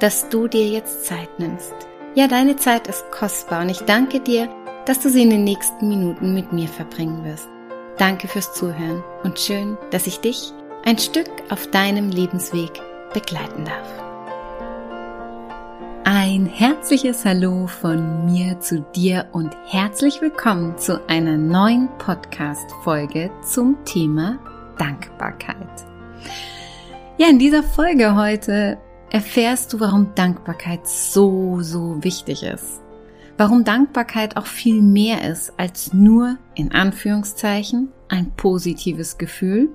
dass du dir jetzt Zeit nimmst. Ja, deine Zeit ist kostbar und ich danke dir, dass du sie in den nächsten Minuten mit mir verbringen wirst. Danke fürs Zuhören und schön, dass ich dich ein Stück auf deinem Lebensweg begleiten darf. Ein herzliches Hallo von mir zu dir und herzlich willkommen zu einer neuen Podcast-Folge zum Thema Dankbarkeit. Ja, in dieser Folge heute erfährst du, warum Dankbarkeit so, so wichtig ist. Warum Dankbarkeit auch viel mehr ist als nur, in Anführungszeichen, ein positives Gefühl.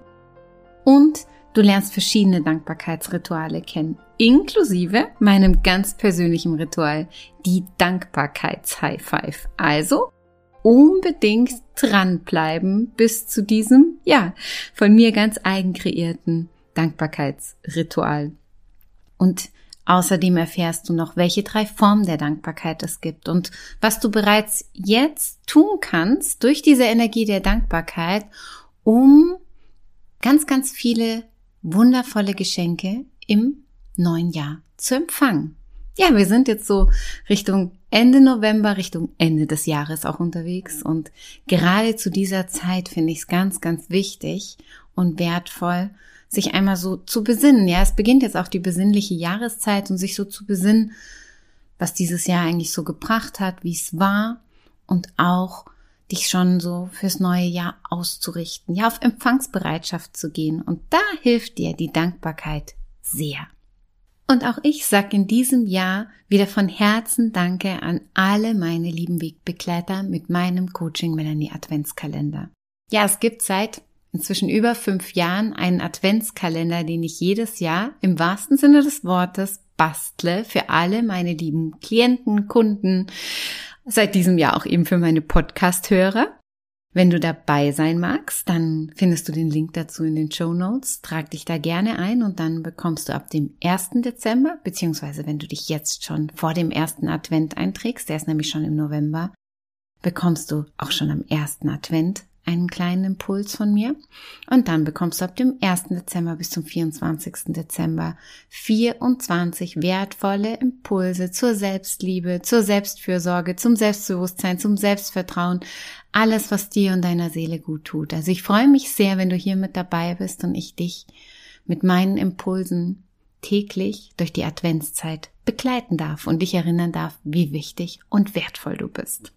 Und du lernst verschiedene Dankbarkeitsrituale kennen, inklusive meinem ganz persönlichen Ritual, die Dankbarkeits-High Five. Also unbedingt dranbleiben bis zu diesem, ja, von mir ganz eigen kreierten Dankbarkeitsritual. Und außerdem erfährst du noch, welche drei Formen der Dankbarkeit es gibt und was du bereits jetzt tun kannst durch diese Energie der Dankbarkeit, um ganz, ganz viele wundervolle Geschenke im neuen Jahr zu empfangen. Ja, wir sind jetzt so Richtung Ende November, Richtung Ende des Jahres auch unterwegs und gerade zu dieser Zeit finde ich es ganz, ganz wichtig und wertvoll, sich einmal so zu besinnen. Ja, es beginnt jetzt auch die besinnliche Jahreszeit und sich so zu besinnen, was dieses Jahr eigentlich so gebracht hat, wie es war und auch dich schon so fürs neue Jahr auszurichten, ja, auf Empfangsbereitschaft zu gehen. Und da hilft dir die Dankbarkeit sehr. Und auch ich sag in diesem Jahr wieder von Herzen Danke an alle meine lieben Wegbegleiter mit meinem Coaching Melanie Adventskalender. Ja, es gibt seit inzwischen über fünf Jahren einen Adventskalender, den ich jedes Jahr im wahrsten Sinne des Wortes bastle für alle meine lieben Klienten, Kunden, seit diesem Jahr auch eben für meine Podcast-Hörer. Wenn du dabei sein magst, dann findest du den Link dazu in den Show Notes. Trag dich da gerne ein und dann bekommst du ab dem 1. Dezember, beziehungsweise wenn du dich jetzt schon vor dem ersten Advent einträgst, der ist nämlich schon im November, bekommst du auch schon am ersten Advent einen kleinen Impuls von mir. Und dann bekommst du ab dem 1. Dezember bis zum 24. Dezember 24 wertvolle Impulse zur Selbstliebe, zur Selbstfürsorge, zum Selbstbewusstsein, zum Selbstvertrauen. Alles, was dir und deiner Seele gut tut. Also ich freue mich sehr, wenn du hier mit dabei bist und ich dich mit meinen Impulsen täglich durch die Adventszeit begleiten darf und dich erinnern darf, wie wichtig und wertvoll du bist.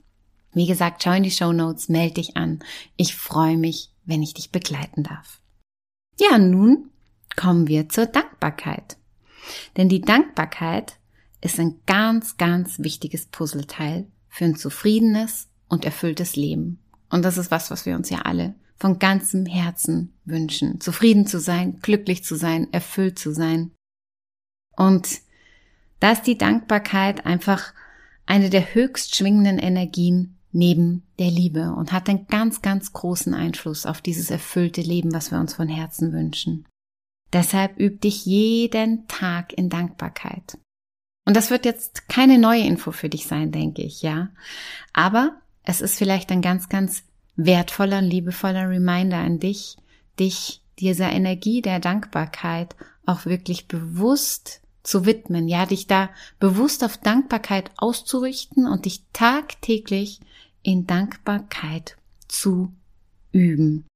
Wie gesagt, schau in die Show Notes, melde dich an. Ich freue mich, wenn ich dich begleiten darf. Ja, nun kommen wir zur Dankbarkeit. Denn die Dankbarkeit ist ein ganz, ganz wichtiges Puzzleteil für ein zufriedenes und erfülltes Leben. Und das ist was, was wir uns ja alle von ganzem Herzen wünschen. Zufrieden zu sein, glücklich zu sein, erfüllt zu sein. Und da ist die Dankbarkeit einfach eine der höchst schwingenden Energien neben der Liebe und hat einen ganz, ganz großen Einfluss auf dieses erfüllte Leben, was wir uns von Herzen wünschen. Deshalb üb dich jeden Tag in Dankbarkeit. Und das wird jetzt keine neue Info für dich sein, denke ich, ja. Aber es ist vielleicht ein ganz, ganz wertvoller und liebevoller Reminder an dich, dich dieser Energie der Dankbarkeit auch wirklich bewusst zu widmen, ja, dich da bewusst auf Dankbarkeit auszurichten und dich tagtäglich in Dankbarkeit zu üben.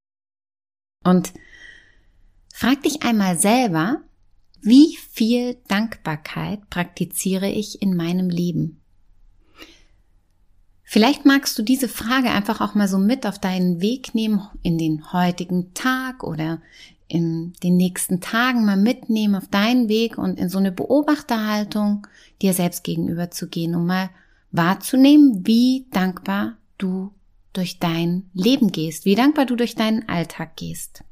Und frag dich einmal selber, wie viel Dankbarkeit praktiziere ich in meinem Leben? Vielleicht magst du diese Frage einfach auch mal so mit auf deinen Weg nehmen in den heutigen Tag oder in den nächsten Tagen mal mitnehmen auf deinen Weg und in so eine Beobachterhaltung dir selbst gegenüber zu gehen, um mal wahrzunehmen, wie dankbar du durch dein Leben gehst, wie dankbar du durch deinen Alltag gehst.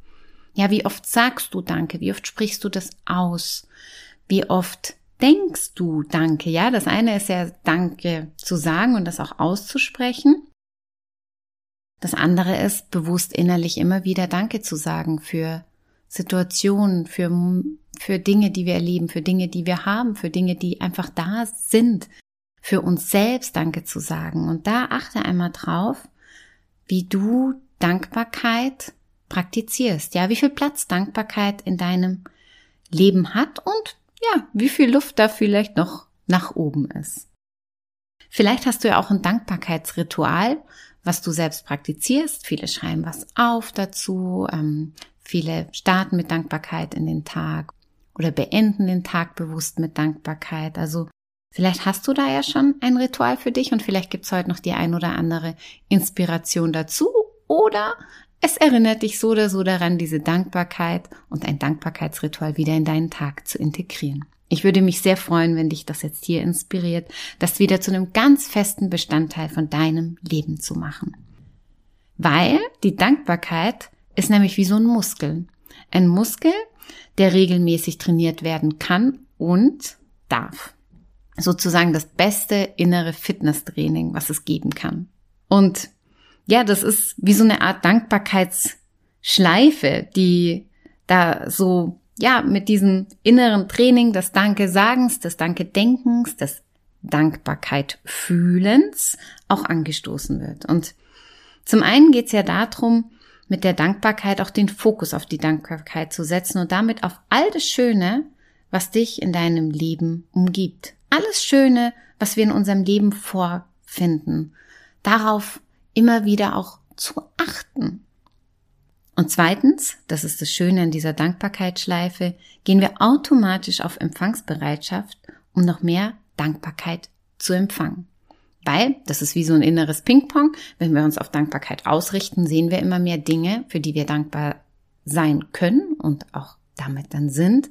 Ja, wie oft sagst du Danke, wie oft sprichst du das aus, wie oft denkst du Danke? Ja, das eine ist ja Danke zu sagen und das auch auszusprechen. Das andere ist bewusst innerlich immer wieder Danke zu sagen für Situationen, für, für Dinge, die wir erleben, für Dinge, die wir haben, für Dinge, die einfach da sind, für uns selbst Danke zu sagen. Und da achte einmal drauf, wie du Dankbarkeit praktizierst. Ja, wie viel Platz Dankbarkeit in deinem Leben hat und ja, wie viel Luft da vielleicht noch nach oben ist. Vielleicht hast du ja auch ein Dankbarkeitsritual, was du selbst praktizierst. Viele schreiben was auf dazu. Ähm, viele starten mit Dankbarkeit in den Tag oder beenden den Tag bewusst mit Dankbarkeit. Also vielleicht hast du da ja schon ein Ritual für dich und vielleicht gibt's heute noch die ein oder andere Inspiration dazu oder es erinnert dich so oder so daran, diese Dankbarkeit und ein Dankbarkeitsritual wieder in deinen Tag zu integrieren. Ich würde mich sehr freuen, wenn dich das jetzt hier inspiriert, das wieder zu einem ganz festen Bestandteil von deinem Leben zu machen. Weil die Dankbarkeit ist nämlich wie so ein Muskel. Ein Muskel, der regelmäßig trainiert werden kann und darf. Sozusagen das beste innere Fitnesstraining, was es geben kann. Und ja, das ist wie so eine Art Dankbarkeitsschleife, die da so, ja, mit diesem inneren Training des Danke-Sagens, des Danke-Denkens, des Dankbarkeit-Fühlens auch angestoßen wird. Und zum einen geht es ja darum, mit der Dankbarkeit auch den Fokus auf die Dankbarkeit zu setzen und damit auf all das Schöne, was dich in deinem Leben umgibt. Alles Schöne, was wir in unserem Leben vorfinden. Darauf immer wieder auch zu achten. Und zweitens, das ist das Schöne an dieser Dankbarkeitsschleife, gehen wir automatisch auf Empfangsbereitschaft, um noch mehr Dankbarkeit zu empfangen. Weil, das ist wie so ein inneres Ping-Pong, wenn wir uns auf Dankbarkeit ausrichten, sehen wir immer mehr Dinge, für die wir dankbar sein können und auch damit dann sind.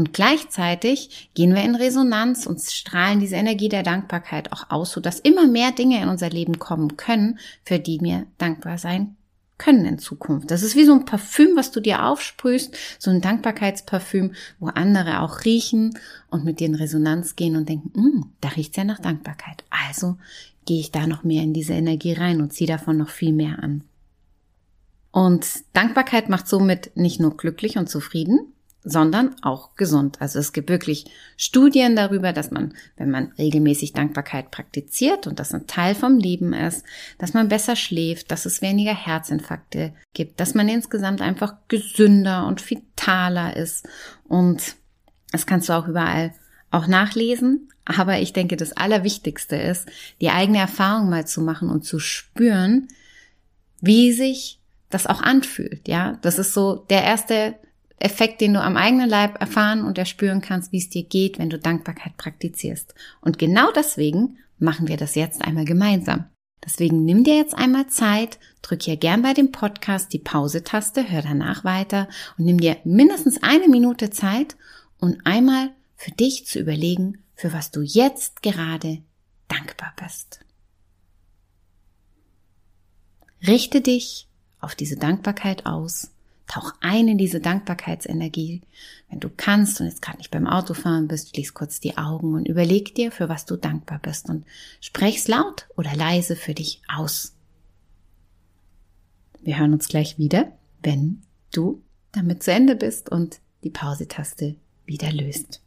Und gleichzeitig gehen wir in Resonanz und strahlen diese Energie der Dankbarkeit auch aus, sodass immer mehr Dinge in unser Leben kommen können, für die wir dankbar sein können in Zukunft. Das ist wie so ein Parfüm, was du dir aufsprühst, so ein Dankbarkeitsparfüm, wo andere auch riechen und mit dir in Resonanz gehen und denken, mm, da riecht's ja nach Dankbarkeit. Also gehe ich da noch mehr in diese Energie rein und ziehe davon noch viel mehr an. Und Dankbarkeit macht somit nicht nur glücklich und zufrieden, sondern auch gesund. Also es gibt wirklich Studien darüber, dass man, wenn man regelmäßig Dankbarkeit praktiziert und das ein Teil vom Leben ist, dass man besser schläft, dass es weniger Herzinfarkte gibt, dass man insgesamt einfach gesünder und vitaler ist. Und das kannst du auch überall auch nachlesen. Aber ich denke, das Allerwichtigste ist, die eigene Erfahrung mal zu machen und zu spüren, wie sich das auch anfühlt. Ja, das ist so der erste Effekt, den du am eigenen Leib erfahren und erspüren kannst, wie es dir geht, wenn du Dankbarkeit praktizierst. Und genau deswegen machen wir das jetzt einmal gemeinsam. Deswegen nimm dir jetzt einmal Zeit, drück hier gern bei dem Podcast die Pause-Taste, hör danach weiter und nimm dir mindestens eine Minute Zeit, um einmal für dich zu überlegen, für was du jetzt gerade dankbar bist. Richte dich auf diese Dankbarkeit aus Tauch ein in diese Dankbarkeitsenergie. Wenn du kannst und jetzt gerade nicht beim Autofahren bist, schließ kurz die Augen und überleg dir, für was du dankbar bist und sprech's laut oder leise für dich aus. Wir hören uns gleich wieder, wenn du damit zu Ende bist und die Pause-Taste wieder löst.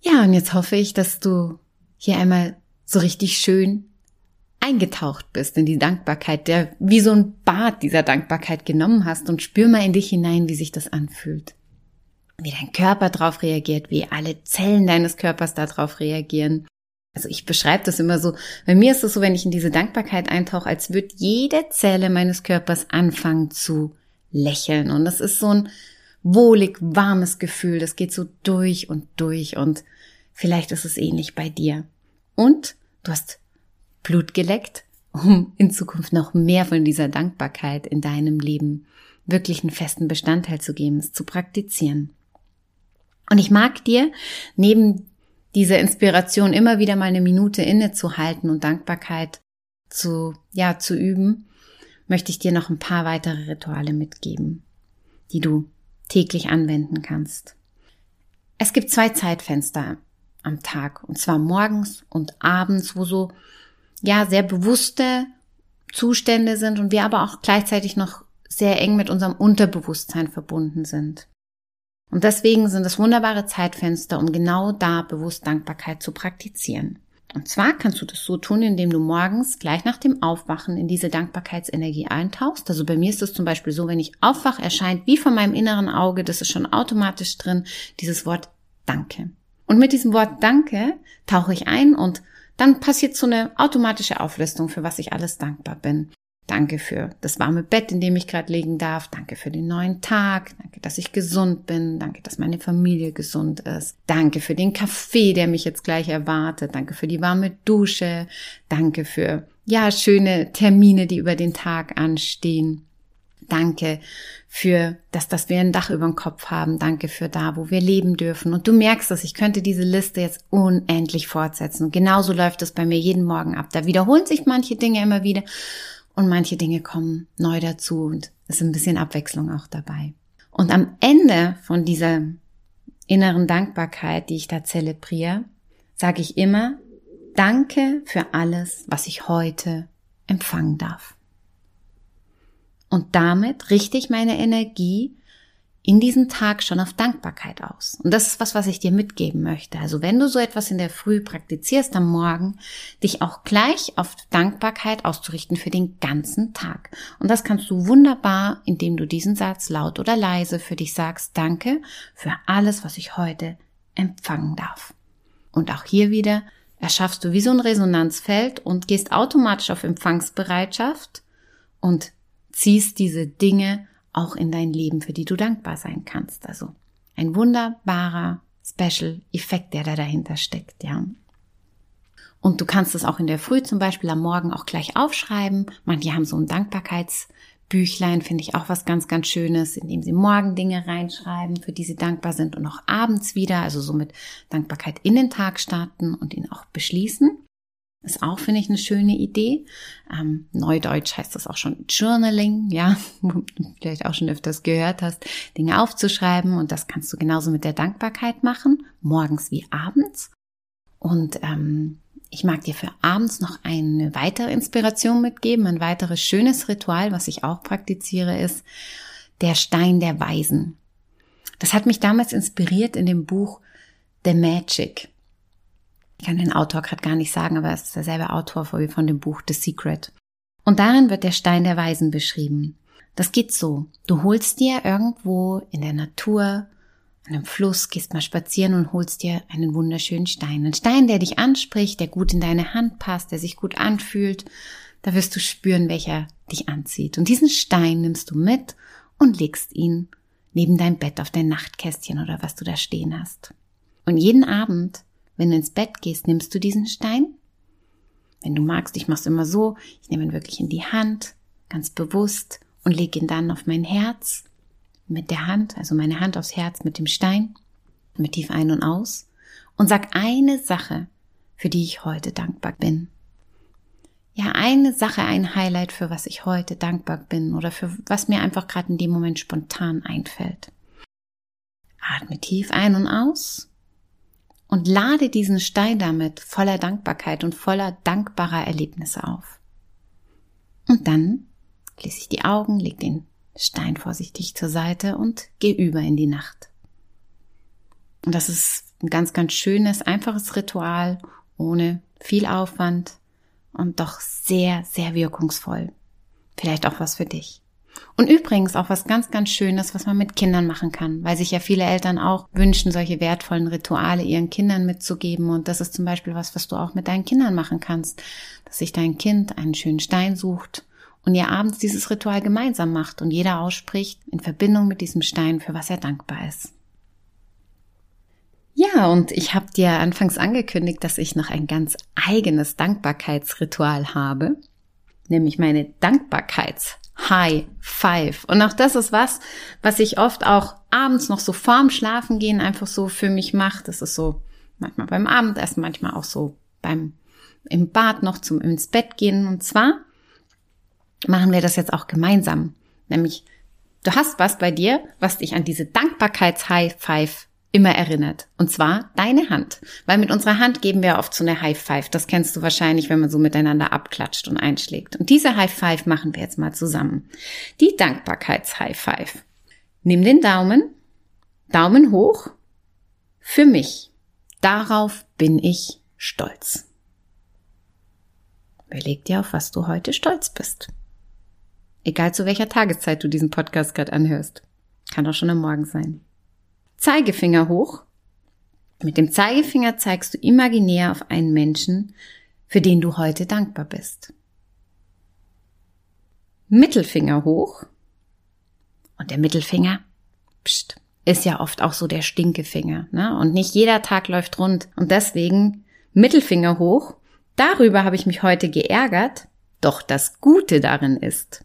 Ja, und jetzt hoffe ich, dass du hier einmal so richtig schön eingetaucht bist in die Dankbarkeit, der wie so ein Bad dieser Dankbarkeit genommen hast und spür mal in dich hinein, wie sich das anfühlt. Wie dein Körper darauf reagiert, wie alle Zellen deines Körpers darauf reagieren. Also ich beschreibe das immer so, bei mir ist es so, wenn ich in diese Dankbarkeit eintauche, als würde jede Zelle meines Körpers anfangen zu lächeln. Und das ist so ein wohlig, warmes Gefühl, das geht so durch und durch und vielleicht ist es ähnlich bei dir. Und du hast Blut geleckt, um in Zukunft noch mehr von dieser Dankbarkeit in deinem Leben wirklich einen festen Bestandteil zu geben, es zu praktizieren. Und ich mag dir neben dieser Inspiration immer wieder mal eine Minute innezuhalten und Dankbarkeit zu, ja, zu üben, möchte ich dir noch ein paar weitere Rituale mitgeben, die du täglich anwenden kannst. Es gibt zwei Zeitfenster am Tag, und zwar morgens und abends, wo so, ja, sehr bewusste Zustände sind und wir aber auch gleichzeitig noch sehr eng mit unserem Unterbewusstsein verbunden sind. Und deswegen sind es wunderbare Zeitfenster, um genau da bewusst Dankbarkeit zu praktizieren. Und zwar kannst du das so tun, indem du morgens gleich nach dem Aufwachen in diese Dankbarkeitsenergie eintauchst. Also bei mir ist es zum Beispiel so, wenn ich aufwache, erscheint wie von meinem inneren Auge, das ist schon automatisch drin, dieses Wort Danke. Und mit diesem Wort Danke tauche ich ein und dann passiert so eine automatische Auflistung, für was ich alles dankbar bin. Danke für das warme Bett, in dem ich gerade liegen darf. Danke für den neuen Tag. Danke, dass ich gesund bin. Danke, dass meine Familie gesund ist. Danke für den Kaffee, der mich jetzt gleich erwartet. Danke für die warme Dusche. Danke für, ja, schöne Termine, die über den Tag anstehen. Danke für das, dass wir ein Dach über dem Kopf haben. Danke für da, wo wir leben dürfen. Und du merkst es, ich könnte diese Liste jetzt unendlich fortsetzen. Und genauso läuft es bei mir jeden Morgen ab. Da wiederholen sich manche Dinge immer wieder und manche Dinge kommen neu dazu und es ist ein bisschen Abwechslung auch dabei. Und am Ende von dieser inneren Dankbarkeit, die ich da zelebriere, sage ich immer, danke für alles, was ich heute empfangen darf. Und damit richte ich meine Energie in diesen Tag schon auf Dankbarkeit aus. Und das ist was, was ich dir mitgeben möchte. Also wenn du so etwas in der Früh praktizierst am Morgen, dich auch gleich auf Dankbarkeit auszurichten für den ganzen Tag. Und das kannst du wunderbar, indem du diesen Satz laut oder leise für dich sagst, danke für alles, was ich heute empfangen darf. Und auch hier wieder erschaffst du wie so ein Resonanzfeld und gehst automatisch auf Empfangsbereitschaft und ziehst diese Dinge auch in dein Leben, für die du dankbar sein kannst. Also ein wunderbarer Special Effekt, der da dahinter steckt, ja. Und du kannst es auch in der Früh zum Beispiel am Morgen auch gleich aufschreiben. Manche haben so ein Dankbarkeitsbüchlein, finde ich auch was ganz, ganz Schönes, in dem sie morgen Dinge reinschreiben, für die sie dankbar sind und auch abends wieder, also so mit Dankbarkeit in den Tag starten und ihn auch beschließen. Ist auch, finde ich, eine schöne Idee. Ähm, Neudeutsch heißt das auch schon Journaling, ja, vielleicht auch schon öfters gehört hast, Dinge aufzuschreiben und das kannst du genauso mit der Dankbarkeit machen, morgens wie abends. Und ähm, ich mag dir für abends noch eine weitere Inspiration mitgeben, ein weiteres schönes Ritual, was ich auch praktiziere, ist der Stein der Weisen. Das hat mich damals inspiriert in dem Buch The Magic ich kann den Autor gerade gar nicht sagen, aber es ist derselbe Autor von dem Buch The Secret. Und darin wird der Stein der Weisen beschrieben. Das geht so. Du holst dir irgendwo in der Natur, an einem Fluss, gehst mal spazieren und holst dir einen wunderschönen Stein. Ein Stein, der dich anspricht, der gut in deine Hand passt, der sich gut anfühlt. Da wirst du spüren, welcher dich anzieht. Und diesen Stein nimmst du mit und legst ihn neben dein Bett auf dein Nachtkästchen oder was du da stehen hast. Und jeden Abend wenn du ins Bett gehst, nimmst du diesen Stein. Wenn du magst, ich mache es immer so, ich nehme ihn wirklich in die Hand, ganz bewusst und lege ihn dann auf mein Herz mit der Hand, also meine Hand aufs Herz mit dem Stein, mit tief ein und aus und sag eine Sache, für die ich heute dankbar bin. Ja, eine Sache, ein Highlight, für was ich heute dankbar bin oder für was mir einfach gerade in dem Moment spontan einfällt. Atme tief ein und aus und lade diesen Stein damit voller Dankbarkeit und voller dankbarer Erlebnisse auf. Und dann schließe ich die Augen, leg den Stein vorsichtig zur Seite und gehe über in die Nacht. Und das ist ein ganz, ganz schönes, einfaches Ritual, ohne viel Aufwand und doch sehr, sehr wirkungsvoll. Vielleicht auch was für dich. Und übrigens auch was ganz, ganz Schönes, was man mit Kindern machen kann, weil sich ja viele Eltern auch wünschen, solche wertvollen Rituale ihren Kindern mitzugeben. Und das ist zum Beispiel was, was du auch mit deinen Kindern machen kannst, dass sich dein Kind einen schönen Stein sucht und ihr abends dieses Ritual gemeinsam macht und jeder ausspricht in Verbindung mit diesem Stein, für was er dankbar ist. Ja, und ich habe dir anfangs angekündigt, dass ich noch ein ganz eigenes Dankbarkeitsritual habe, nämlich meine Dankbarkeits High Five. Und auch das ist was, was ich oft auch abends noch so vorm Schlafen gehen einfach so für mich mache. Das ist so manchmal beim Abendessen, manchmal auch so beim im Bad noch zum ins Bett gehen. Und zwar machen wir das jetzt auch gemeinsam. Nämlich Du hast was bei dir, was dich an diese Dankbarkeits-High Five immer erinnert. Und zwar deine Hand. Weil mit unserer Hand geben wir oft so eine High Five. Das kennst du wahrscheinlich, wenn man so miteinander abklatscht und einschlägt. Und diese High Five machen wir jetzt mal zusammen. Die Dankbarkeits-High Five. Nimm den Daumen, Daumen hoch, für mich. Darauf bin ich stolz. Überleg dir, auf was du heute stolz bist. Egal zu welcher Tageszeit du diesen Podcast gerade anhörst. Kann auch schon am Morgen sein. Zeigefinger hoch. Mit dem Zeigefinger zeigst du imaginär auf einen Menschen, für den du heute dankbar bist. Mittelfinger hoch. Und der Mittelfinger, pst, ist ja oft auch so der Stinkefinger. Ne? Und nicht jeder Tag läuft rund. Und deswegen Mittelfinger hoch. Darüber habe ich mich heute geärgert. Doch das Gute darin ist.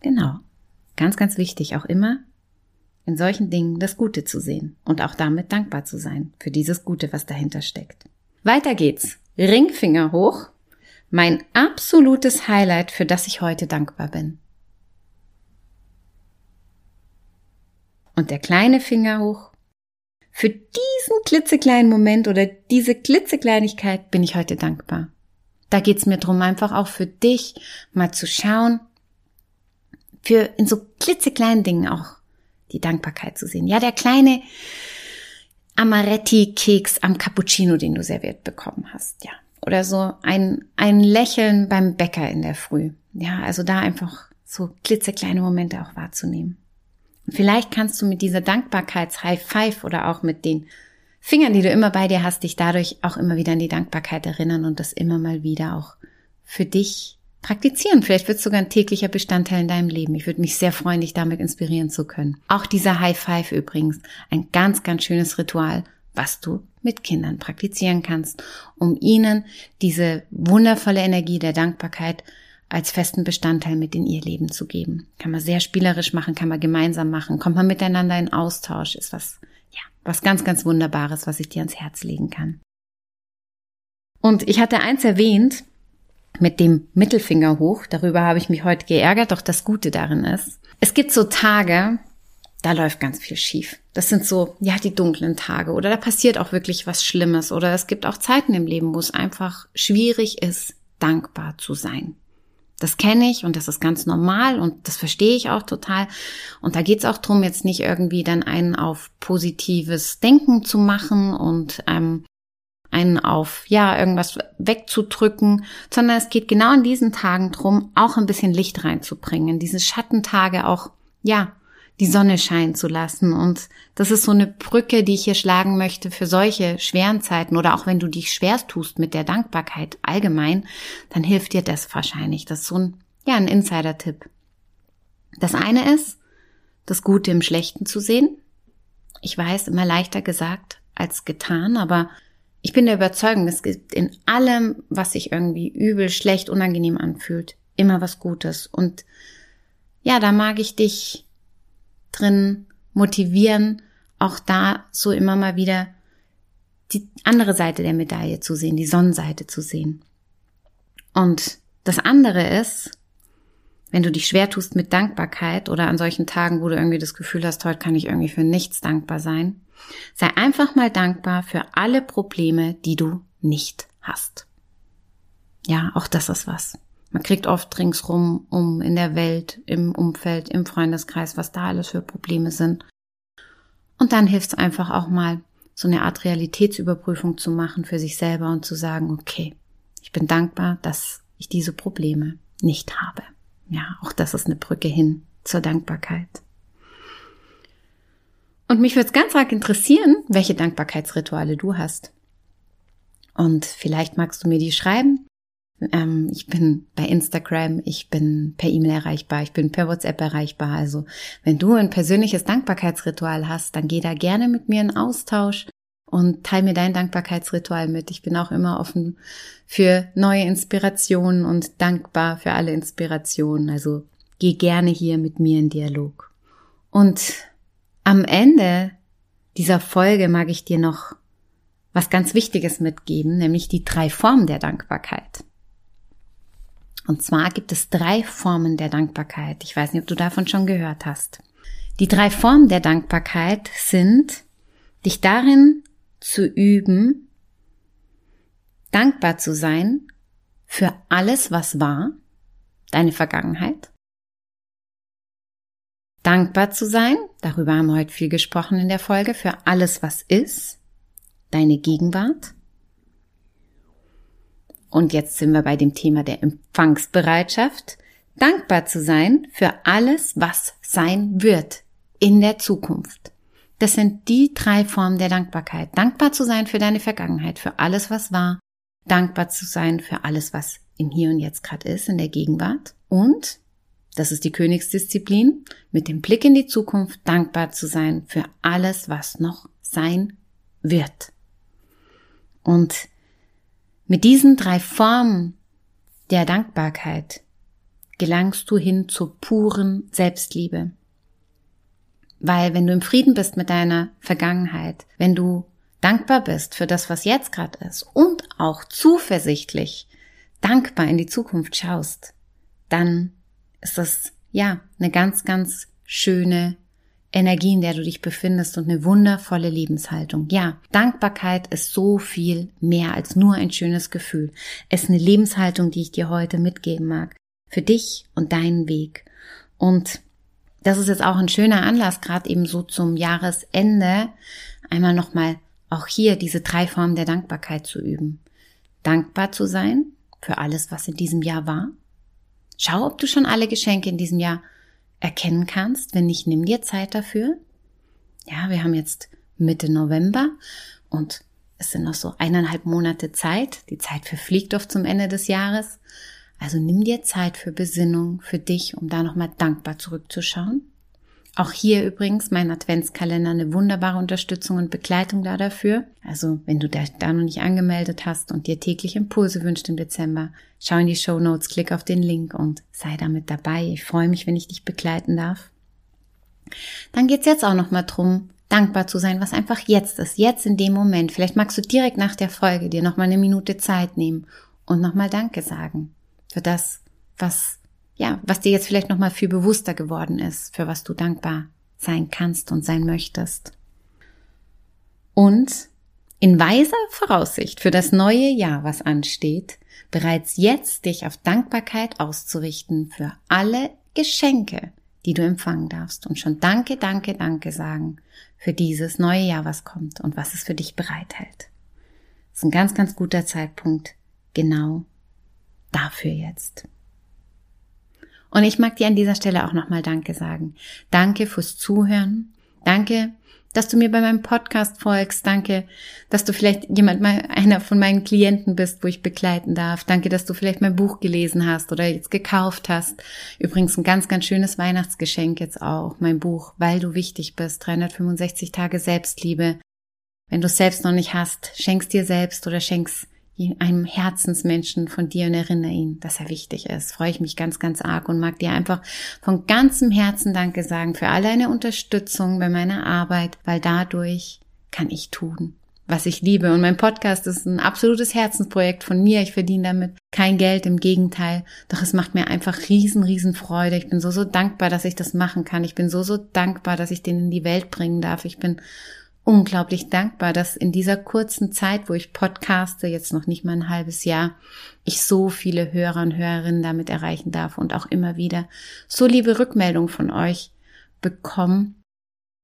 Genau. Ganz, ganz wichtig auch immer in solchen Dingen das Gute zu sehen und auch damit dankbar zu sein für dieses Gute, was dahinter steckt. Weiter geht's. Ringfinger hoch. Mein absolutes Highlight, für das ich heute dankbar bin. Und der kleine Finger hoch. Für diesen klitzekleinen Moment oder diese klitzekleinigkeit bin ich heute dankbar. Da geht's mir drum, einfach auch für dich mal zu schauen, für in so klitzekleinen Dingen auch die Dankbarkeit zu sehen. Ja, der kleine Amaretti-Keks am Cappuccino, den du serviert bekommen hast, ja. Oder so ein, ein Lächeln beim Bäcker in der Früh. Ja, also da einfach so klitzekleine Momente auch wahrzunehmen. Und vielleicht kannst du mit dieser Dankbarkeits-High Five oder auch mit den Fingern, die du immer bei dir hast, dich dadurch auch immer wieder an die Dankbarkeit erinnern und das immer mal wieder auch für dich praktizieren. Vielleicht wird es sogar ein täglicher Bestandteil in deinem Leben. Ich würde mich sehr freuen, dich damit inspirieren zu können. Auch dieser High Five übrigens, ein ganz, ganz schönes Ritual, was du mit Kindern praktizieren kannst, um ihnen diese wundervolle Energie der Dankbarkeit als festen Bestandteil mit in ihr Leben zu geben. Kann man sehr spielerisch machen, kann man gemeinsam machen, kommt man miteinander in Austausch, ist was, ja, was ganz, ganz Wunderbares, was ich dir ans Herz legen kann. Und ich hatte eins erwähnt, mit dem Mittelfinger hoch. Darüber habe ich mich heute geärgert, doch das Gute darin ist. Es gibt so Tage, da läuft ganz viel schief. Das sind so, ja, die dunklen Tage oder da passiert auch wirklich was Schlimmes oder es gibt auch Zeiten im Leben, wo es einfach schwierig ist, dankbar zu sein. Das kenne ich und das ist ganz normal und das verstehe ich auch total. Und da geht es auch drum, jetzt nicht irgendwie dann einen auf positives Denken zu machen und ähm, einen auf, ja, irgendwas wegzudrücken, sondern es geht genau in diesen Tagen drum, auch ein bisschen Licht reinzubringen, diese Schattentage auch, ja, die Sonne scheinen zu lassen. Und das ist so eine Brücke, die ich hier schlagen möchte für solche schweren Zeiten oder auch wenn du dich schwerst tust mit der Dankbarkeit allgemein, dann hilft dir das wahrscheinlich. Das ist so ein, ja, ein Insider-Tipp. Das eine ist, das Gute im Schlechten zu sehen. Ich weiß, immer leichter gesagt als getan, aber ich bin der Überzeugung, es gibt in allem, was sich irgendwie übel, schlecht, unangenehm anfühlt, immer was Gutes. Und ja, da mag ich dich drin motivieren, auch da so immer mal wieder die andere Seite der Medaille zu sehen, die Sonnenseite zu sehen. Und das andere ist, wenn du dich schwer tust mit Dankbarkeit oder an solchen Tagen, wo du irgendwie das Gefühl hast, heute kann ich irgendwie für nichts dankbar sein, Sei einfach mal dankbar für alle Probleme, die du nicht hast. Ja, auch das ist was. Man kriegt oft ringsrum um in der Welt, im Umfeld, im Freundeskreis, was da alles für Probleme sind. Und dann hilft es einfach auch mal, so eine Art Realitätsüberprüfung zu machen für sich selber und zu sagen, okay, ich bin dankbar, dass ich diese Probleme nicht habe. Ja, auch das ist eine Brücke hin zur Dankbarkeit. Und mich würde es ganz arg interessieren, welche Dankbarkeitsrituale du hast. Und vielleicht magst du mir die schreiben. Ähm, ich bin bei Instagram, ich bin per E-Mail erreichbar, ich bin per WhatsApp erreichbar. Also wenn du ein persönliches Dankbarkeitsritual hast, dann geh da gerne mit mir in Austausch und teil mir dein Dankbarkeitsritual mit. Ich bin auch immer offen für neue Inspirationen und dankbar für alle Inspirationen. Also geh gerne hier mit mir in Dialog. Und am Ende dieser Folge mag ich dir noch was ganz Wichtiges mitgeben, nämlich die drei Formen der Dankbarkeit. Und zwar gibt es drei Formen der Dankbarkeit. Ich weiß nicht, ob du davon schon gehört hast. Die drei Formen der Dankbarkeit sind, dich darin zu üben, dankbar zu sein für alles, was war, deine Vergangenheit. Dankbar zu sein, darüber haben wir heute viel gesprochen in der Folge, für alles, was ist, deine Gegenwart. Und jetzt sind wir bei dem Thema der Empfangsbereitschaft. Dankbar zu sein für alles, was sein wird in der Zukunft. Das sind die drei Formen der Dankbarkeit. Dankbar zu sein für deine Vergangenheit, für alles, was war. Dankbar zu sein für alles, was im Hier und Jetzt gerade ist, in der Gegenwart. Und, das ist die Königsdisziplin, mit dem Blick in die Zukunft dankbar zu sein für alles, was noch sein wird. Und mit diesen drei Formen der Dankbarkeit gelangst du hin zur puren Selbstliebe. Weil wenn du im Frieden bist mit deiner Vergangenheit, wenn du dankbar bist für das, was jetzt gerade ist und auch zuversichtlich dankbar in die Zukunft schaust, dann ist das ja eine ganz, ganz schöne Energie, in der du dich befindest und eine wundervolle Lebenshaltung. Ja, Dankbarkeit ist so viel mehr als nur ein schönes Gefühl. Es ist eine Lebenshaltung, die ich dir heute mitgeben mag. Für dich und deinen Weg. Und das ist jetzt auch ein schöner Anlass, gerade eben so zum Jahresende, einmal nochmal auch hier diese drei Formen der Dankbarkeit zu üben. Dankbar zu sein für alles, was in diesem Jahr war. Schau, ob du schon alle Geschenke in diesem Jahr erkennen kannst. Wenn nicht, nimm dir Zeit dafür. Ja, wir haben jetzt Mitte November und es sind noch so eineinhalb Monate Zeit. Die Zeit verfliegt oft zum Ende des Jahres. Also nimm dir Zeit für Besinnung, für dich, um da nochmal dankbar zurückzuschauen. Auch hier übrigens mein Adventskalender eine wunderbare Unterstützung und Begleitung da dafür. Also wenn du da noch nicht angemeldet hast und dir täglich Impulse wünscht im Dezember, schau in die Show Notes, klick auf den Link und sei damit dabei. Ich freue mich, wenn ich dich begleiten darf. Dann geht's jetzt auch nochmal drum, dankbar zu sein, was einfach jetzt ist, jetzt in dem Moment. Vielleicht magst du direkt nach der Folge dir nochmal eine Minute Zeit nehmen und nochmal Danke sagen für das, was ja, was dir jetzt vielleicht nochmal viel bewusster geworden ist, für was du dankbar sein kannst und sein möchtest. Und in weiser Voraussicht für das neue Jahr, was ansteht, bereits jetzt dich auf Dankbarkeit auszurichten für alle Geschenke, die du empfangen darfst und schon Danke, Danke, Danke sagen für dieses neue Jahr, was kommt und was es für dich bereithält. Das ist ein ganz, ganz guter Zeitpunkt genau dafür jetzt. Und ich mag dir an dieser Stelle auch nochmal Danke sagen. Danke fürs Zuhören. Danke, dass du mir bei meinem Podcast folgst. Danke, dass du vielleicht jemand mal einer von meinen Klienten bist, wo ich begleiten darf. Danke, dass du vielleicht mein Buch gelesen hast oder jetzt gekauft hast. Übrigens ein ganz, ganz schönes Weihnachtsgeschenk jetzt auch. Mein Buch, weil du wichtig bist. 365 Tage Selbstliebe. Wenn du es selbst noch nicht hast, schenkst dir selbst oder schenkst einem Herzensmenschen von dir und erinnere ihn, dass er wichtig ist. Freue ich mich ganz, ganz arg und mag dir einfach von ganzem Herzen Danke sagen für all deine Unterstützung bei meiner Arbeit, weil dadurch kann ich tun, was ich liebe. Und mein Podcast ist ein absolutes Herzensprojekt von mir. Ich verdiene damit kein Geld, im Gegenteil. Doch es macht mir einfach riesen, riesen Freude. Ich bin so, so dankbar, dass ich das machen kann. Ich bin so, so dankbar, dass ich den in die Welt bringen darf. Ich bin unglaublich dankbar, dass in dieser kurzen Zeit, wo ich podcaste, jetzt noch nicht mal ein halbes Jahr, ich so viele Hörer und Hörerinnen damit erreichen darf und auch immer wieder so liebe Rückmeldungen von euch bekommen.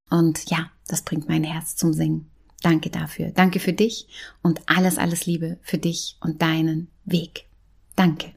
Und ja, das bringt mein Herz zum Singen. Danke dafür. Danke für dich und alles, alles Liebe für dich und deinen Weg. Danke.